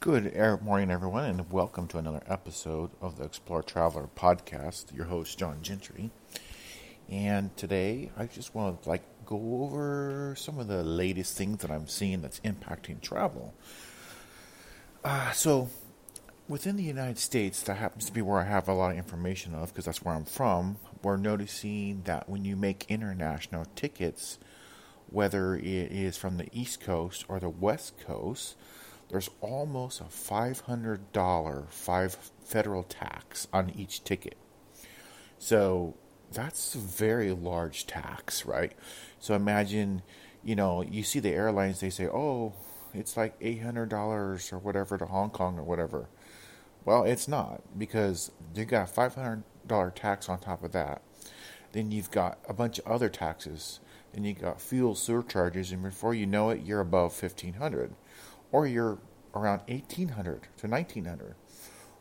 Good morning, everyone, and welcome to another episode of the Explore Traveler podcast. Your host, John Gentry, and today I just want to like go over some of the latest things that I'm seeing that's impacting travel. Uh, so, within the United States, that happens to be where I have a lot of information of because that's where I'm from. We're noticing that when you make international tickets, whether it is from the East Coast or the West Coast there's almost a $500 five federal tax on each ticket. So that's a very large tax, right? So imagine, you know, you see the airlines, they say, oh, it's like $800 or whatever to Hong Kong or whatever. Well, it's not because you got a $500 tax on top of that. Then you've got a bunch of other taxes. Then you've got fuel surcharges, and before you know it, you're above 1500 or you're around 1800 to 1900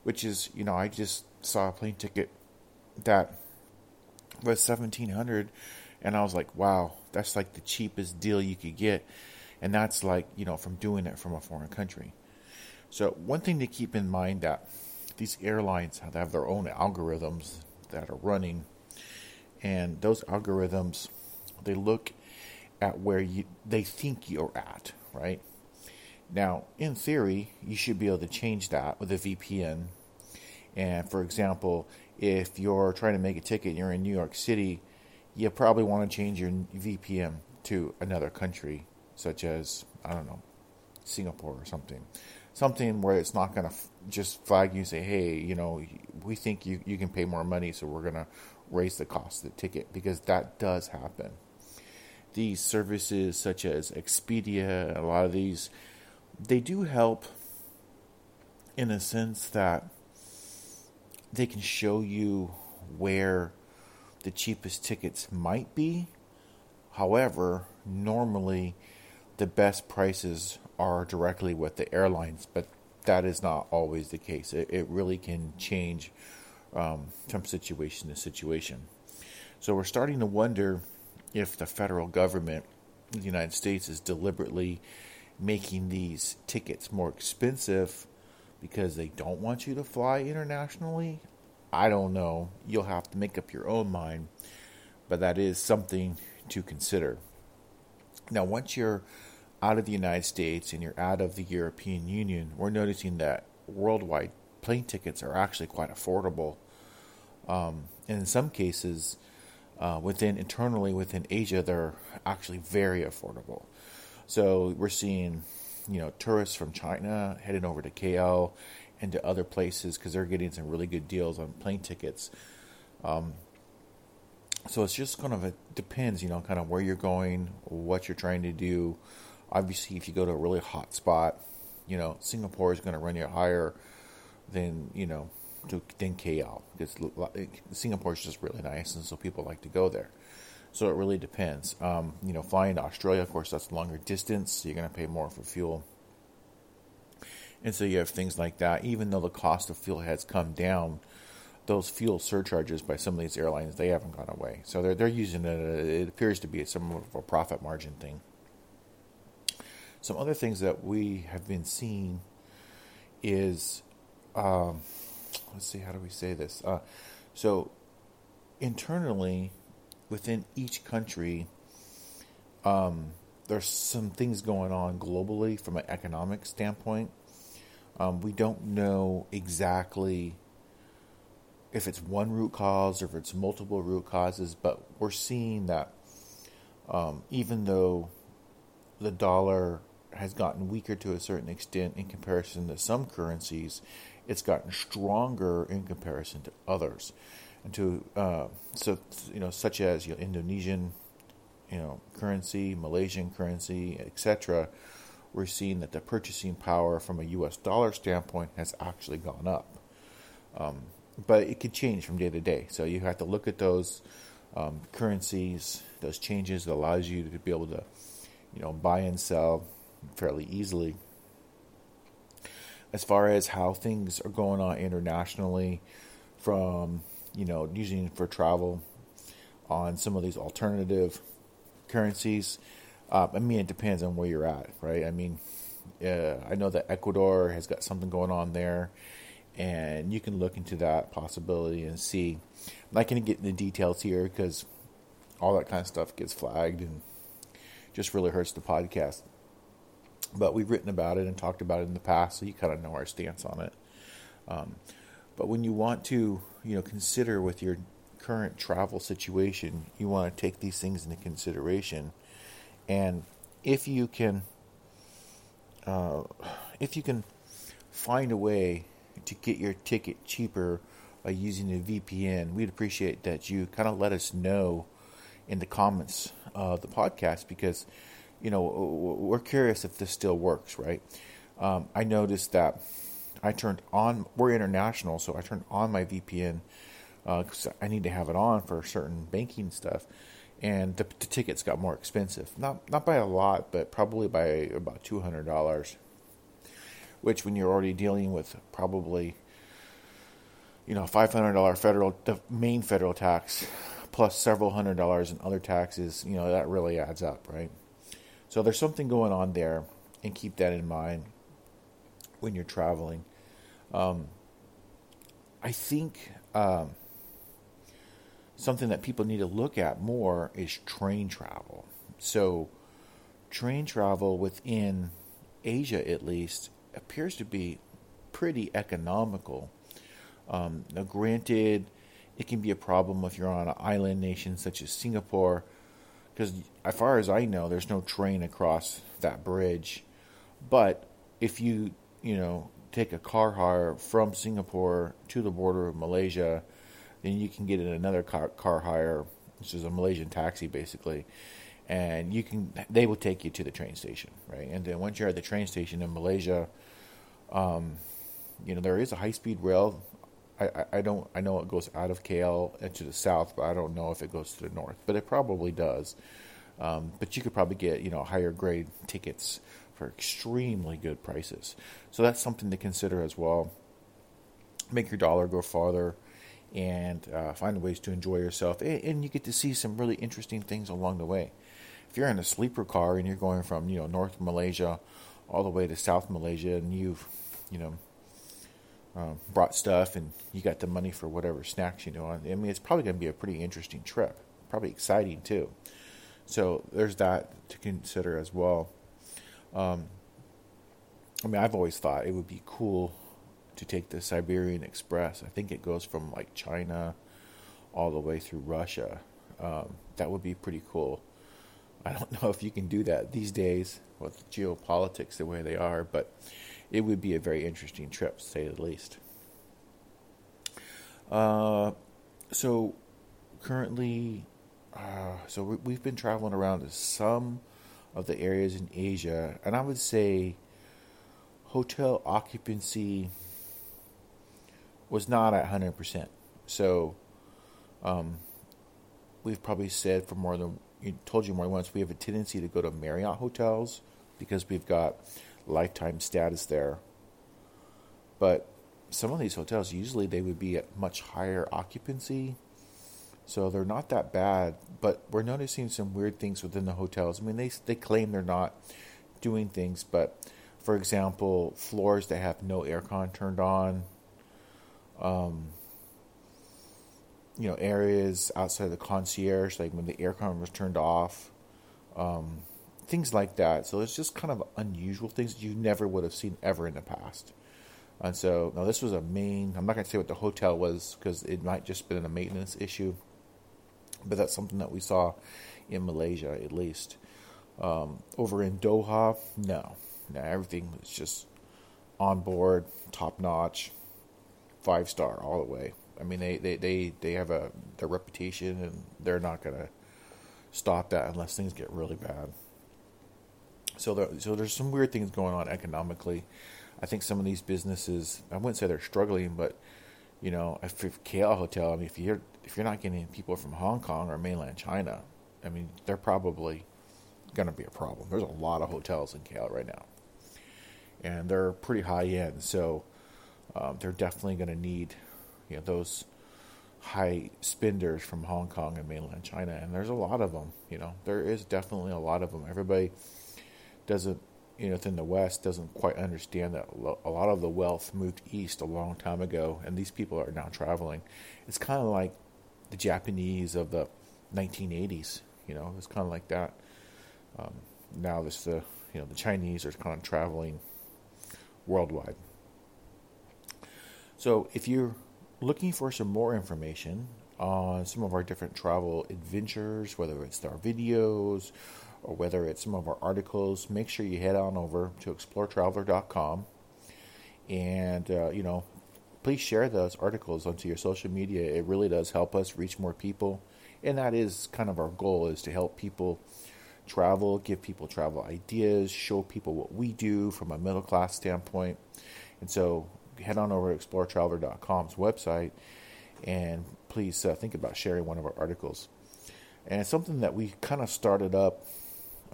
which is you know i just saw a plane ticket that was 1700 and i was like wow that's like the cheapest deal you could get. And that's like you know from doing it from a foreign country. So one thing to keep in mind that these airlines have their own algorithms that are running. And those algorithms they look at where you they think you're at right now, in theory, you should be able to change that with a VPN. And for example, if you're trying to make a ticket and you're in New York City, you probably want to change your VPN to another country, such as, I don't know, Singapore or something. Something where it's not going to f- just flag you and say, hey, you know, we think you, you can pay more money, so we're going to raise the cost of the ticket, because that does happen. These services, such as Expedia, a lot of these, they do help in a sense that they can show you where the cheapest tickets might be. However, normally the best prices are directly with the airlines, but that is not always the case. It, it really can change um, from situation to situation. So we're starting to wonder if the federal government, the United States, is deliberately making these tickets more expensive because they don't want you to fly internationally. I don't know. You'll have to make up your own mind, but that is something to consider. Now, once you're out of the United States and you're out of the European Union, we're noticing that worldwide plane tickets are actually quite affordable. Um, and in some cases, uh, within internally within Asia, they're actually very affordable. So we're seeing, you know, tourists from China heading over to KL and to other places because they're getting some really good deals on plane tickets. Um, so it's just kind of it depends, you know, kind of where you're going, what you're trying to do. Obviously, if you go to a really hot spot, you know, Singapore is going to run you higher than you know to, than KL because Singapore is just really nice, and so people like to go there. So it really depends. Um, you know, flying to Australia, of course, that's longer distance, so you're going to pay more for fuel. And so you have things like that. Even though the cost of fuel has come down, those fuel surcharges by some of these airlines they haven't gone away. So they're they're using it. It appears to be some of a profit margin thing. Some other things that we have been seeing is, um, let's see, how do we say this? Uh, so internally, within each country, um, there's some things going on globally from an economic standpoint. Um, we don't know exactly if it's one root cause or if it's multiple root causes, but we're seeing that um, even though the dollar has gotten weaker to a certain extent in comparison to some currencies, it's gotten stronger in comparison to others and to uh, so you know such as you know, Indonesian you know currency, Malaysian currency, etc. We're seeing that the purchasing power from a U.S. dollar standpoint has actually gone up, um, but it could change from day to day. So you have to look at those um, currencies, those changes that allows you to be able to you know buy and sell fairly easily. As far as how things are going on internationally, from you know, using for travel on some of these alternative currencies. Uh, I mean, it depends on where you're at, right? I mean, Uh, I know that Ecuador has got something going on there, and you can look into that possibility and see. I'm not going to get into details here because all that kind of stuff gets flagged and just really hurts the podcast. But we've written about it and talked about it in the past, so you kind of know our stance on it. Um, but when you want to, you know, consider with your current travel situation, you want to take these things into consideration. And if you can, uh, if you can find a way to get your ticket cheaper by using a VPN, we'd appreciate that you kind of let us know in the comments of the podcast because, you know, we're curious if this still works, right? Um, I noticed that I turned on, we're international, so I turned on my VPN because uh, I need to have it on for certain banking stuff. And the, the, tickets got more expensive, not not by a lot, but probably by about two hundred dollars. Which, when you're already dealing with probably, you know, five hundred dollar federal, the main federal tax, plus several hundred dollars in other taxes, you know, that really adds up, right? So there's something going on there, and keep that in mind when you're traveling. Um, I think um, something that people need to look at more is train travel. So, train travel within Asia, at least, appears to be pretty economical. Um, now, granted, it can be a problem if you're on an island nation such as Singapore, because as far as I know, there's no train across that bridge. But if you, you know, take a car hire from Singapore to the border of Malaysia, then you can get in another car, car hire, which is a Malaysian taxi basically, and you can they will take you to the train station, right? And then once you're at the train station in Malaysia, um, you know there is a high speed rail. I, I, don't I know it goes out of KL and to the south, but I don't know if it goes to the north. But it probably does. Um, but you could probably get you know higher grade tickets for extremely good prices. So that's something to consider as well. Make your dollar go farther and uh, find ways to enjoy yourself. And, you get to see some really interesting things along the way. If you're in a sleeper car and you're going from you know North Malaysia all the way to South Malaysia, and you've you know uh, brought stuff and you got the money for whatever snacks you know, I mean it's probably going to be a pretty interesting trip, probably exciting too. So there's that to consider as well. Um, I mean, I've always thought it would be cool to take the Siberian Express. I think it goes from like China all the way through Russia. Um, that would be pretty cool. I don't know if you can do that these days with geopolitics the way they are, but it would be a very interesting trip, to say the least. Uh, so currently, uh, so we've been traveling around to some of the areas in Asia, and I would say hotel occupancy was not at 100%. So, um, we've probably said for more than, you told you more than once, we have a tendency to go to Marriott hotels because we've got lifetime status there. But some of these hotels, usually they would be at much higher occupancy. So they're not that bad, but we're noticing some weird things within the hotels. I mean, they they claim they're not doing things, but for example, floors that have no aircon turned on, um, you know, areas outside of the concierge, like when the aircon was turned off, um, things like that. So it's just kind of unusual things you never would have seen ever in the past. And so now this was a main. I'm not going to say what the hotel was because it might just been a maintenance issue, but that's something that we saw in Malaysia at least. Um, over in Doha, no, no, everything was just on board, top notch five star all the way. I mean, they, they, they, they have a their reputation, and they're not going to stop that unless things get really bad. So there, so there's some weird things going on economically. I think some of these businesses, I wouldn't say they're struggling, but you know, if, KL Hotel, I mean, if you're if you're not getting people from Hong Kong or mainland China, I mean, they're probably going to be a problem. There's a lot of hotels in KL right now, and they're pretty high end. So um, they're definitely going to need you know those high spenders from Hong Kong and mainland China, and there's a lot of them. You know, there is definitely a lot of them. Everybody doesn't you know, within the West doesn't quite understand that a lot of the wealth moved east a long time ago, and these people are now traveling. It's kind of like the Japanese of the 1980s. You know, it's kind of like that. Um, now this the you know the Chinese are kind of traveling worldwide. So if you're looking for some more information on some of our different travel adventures, whether it's our videos or whether it's some of our articles, make sure you head on over to exploretraveler.com and uh, you know please share those articles onto your social media. It really does help us reach more people, and that is kind of our goal: is to help people travel, give people travel ideas, show people what we do from a middle class standpoint. And so, head on over to exploretraveler.com's website, and please uh, think about sharing one of our articles. And something that we kind of started up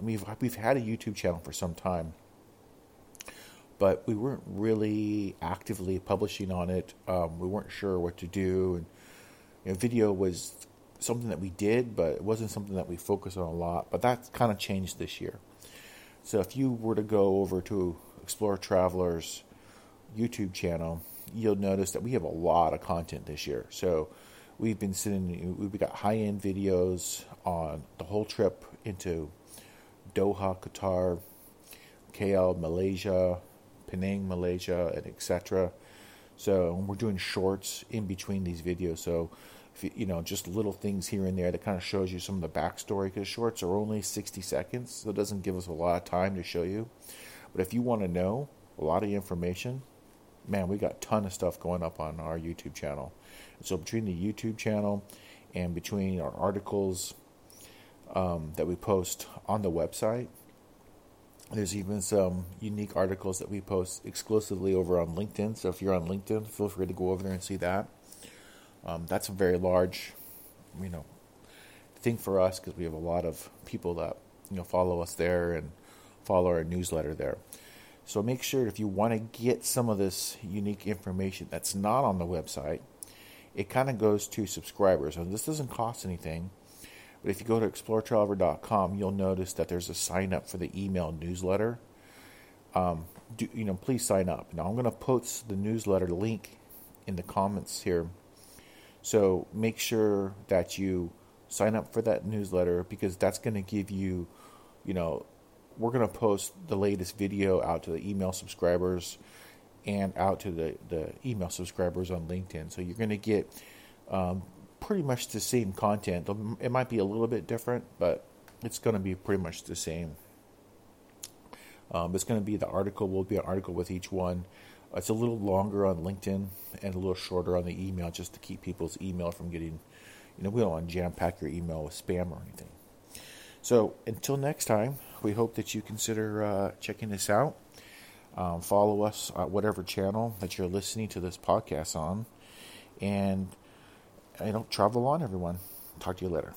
we've, we've had a YouTube channel for some time, but we weren't really actively publishing on it. Um, we weren't sure what to do, and you know, video was something that we did, but it wasn't something that we focused on a lot. But that's kind of changed this year. So if you were to go over to Explore Travelers YouTube channel, you'll notice that we have a lot of content this year. So we've been sending, we've got high end videos on the whole trip into Doha, Qatar, KL, Malaysia, Penang, Malaysia, and etc. So we're doing shorts in between these videos. So you, you, know, just little things here and there that kind of shows you some of the backstory. Because shorts are only 60 seconds, so it doesn't give us a lot of time to show you. But if you want to know a lot of information, man, we got a ton of stuff going up on our YouTube channel. So between the YouTube channel and between our articles um, that we post on the website. There's even some unique articles that we post exclusively over on LinkedIn. So if you're on LinkedIn, feel free to go over there and see that. Um, that's a very large, you know, thing for us because we have a lot of people that you know follow us there and follow our newsletter there. So make sure if you want to get some of this unique information that's not on the website, it kind of goes to subscribers. And this doesn't cost anything. But if you go to exploretraveler.com, you'll notice that there's a sign up for the email newsletter. Um, do, you know, please sign up. Now I'm going to post the newsletter link in the comments here. So make sure that you sign up for that newsletter because that's going to give you, you know, we're going to post the latest video out to the email subscribers and out to the, the email subscribers on LinkedIn. So you're going to get um, pretty much the same content. It might be a little bit different, but it's going to be pretty much the same. Um, it's going to be the article will be an article with each one. It's a little longer on LinkedIn and a little shorter on the email, just to keep people's email from getting, you know, we don't want to jam pack your email with spam or anything. So until next time, we hope that you consider uh, checking this out. Um, follow us at whatever channel that you're listening to this podcast on, and you know, travel on, everyone. Talk to you later.